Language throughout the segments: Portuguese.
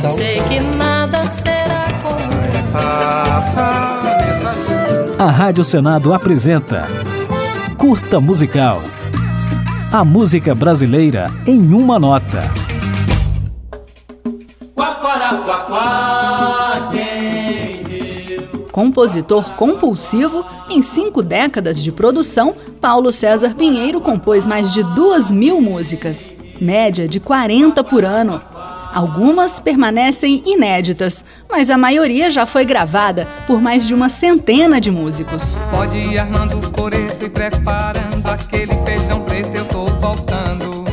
coração. Sei que nada será como A Rádio Senado apresenta Curta Musical. A música brasileira em uma nota. Compositor compulsivo, em cinco décadas de produção, Paulo César Pinheiro compôs mais de duas mil músicas, média de 40 por ano. Algumas permanecem inéditas, mas a maioria já foi gravada por mais de uma centena de músicos. Pode ir armando o coreto e preparando aquele feijão preto, eu tô voltando.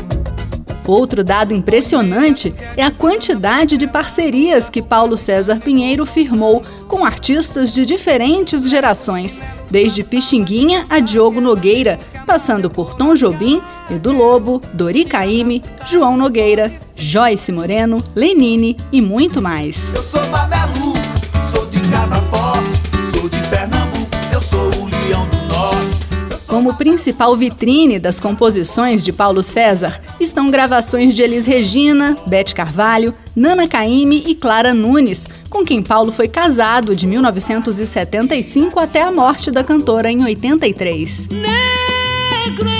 Outro dado impressionante é a quantidade de parcerias que Paulo César Pinheiro firmou com artistas de diferentes gerações, desde Pixinguinha a Diogo Nogueira, passando por Tom Jobim, Edu Lobo, Dori Caymmi, João Nogueira, Joyce Moreno, Lenine e muito mais. Eu sou Babelu, sou de casa forte, sou de Pernambuco, eu sou o leão do norte. Como principal vitrine das composições de Paulo César estão gravações de Elis Regina, Bete Carvalho, Nana Caymmi e Clara Nunes, com quem Paulo foi casado de 1975 até a morte da cantora em 83. negro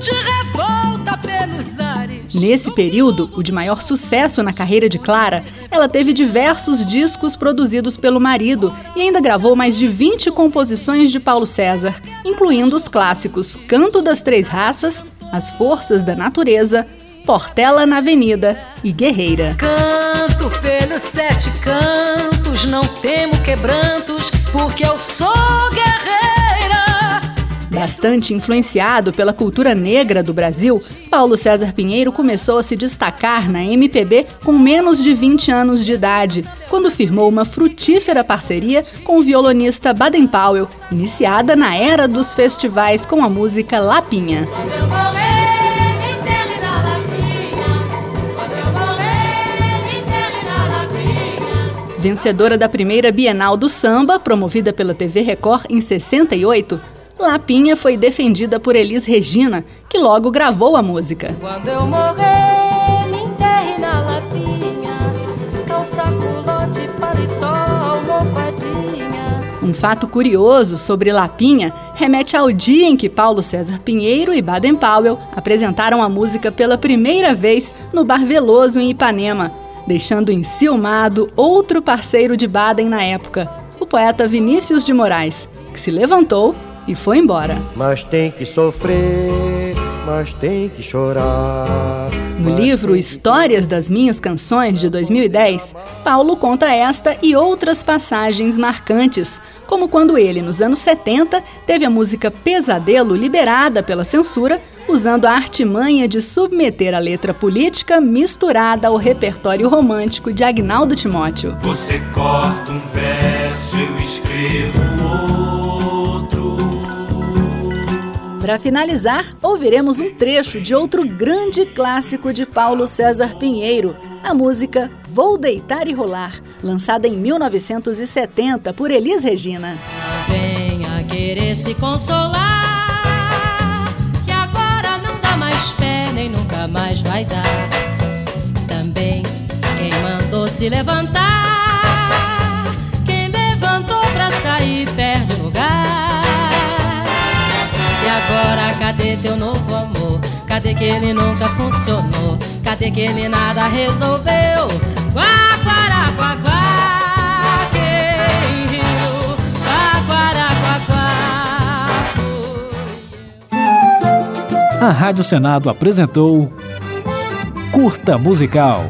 de revolta pelos ares. Nesse período, o de maior sucesso na carreira de Clara, ela teve diversos discos produzidos pelo marido e ainda gravou mais de 20 composições de Paulo César, incluindo os clássicos Canto das Três Raças, As Forças da Natureza, Portela na Avenida e Guerreira. Canto pelos sete cantos, não temo quebrantos, porque eu sou. Bastante influenciado pela cultura negra do Brasil, Paulo César Pinheiro começou a se destacar na MPB com menos de 20 anos de idade, quando firmou uma frutífera parceria com o violonista Baden Powell, iniciada na era dos festivais com a música Lapinha. Vencedora da primeira Bienal do Samba, promovida pela TV Record em 68, Lapinha foi defendida por Elis Regina, que logo gravou a música. Quando eu morrer, me enterre na lapinha. Calça, culote, paletó, almofadinha. Um fato curioso sobre Lapinha remete ao dia em que Paulo César Pinheiro e Baden Powell apresentaram a música pela primeira vez no Bar Veloso em Ipanema, deixando enciumado outro parceiro de Baden na época, o poeta Vinícius de Moraes, que se levantou e foi embora. Mas tem que sofrer, mas tem que chorar. No livro Histórias das Minhas Canções, de 2010, Paulo conta esta e outras passagens marcantes, como quando ele, nos anos 70, teve a música Pesadelo liberada pela censura, usando a artimanha de submeter a letra política misturada ao repertório romântico de Agnaldo Timóteo. Você corta um verso, eu escrevo Para finalizar, ouviremos um trecho de outro grande clássico de Paulo César Pinheiro, a música Vou Deitar e Rolar, lançada em 1970 por Elis Regina. Venha querer se consolar, que agora não dá mais pé, nem nunca mais vai dar. Também quem mandou se levantar, cadê teu novo amor? Cadê que ele nunca funcionou? Cadê que ele nada resolveu? Quá, quará, quá, quá, quem? Quá, quá, quá. A Rádio Senado apresentou Curta Musical.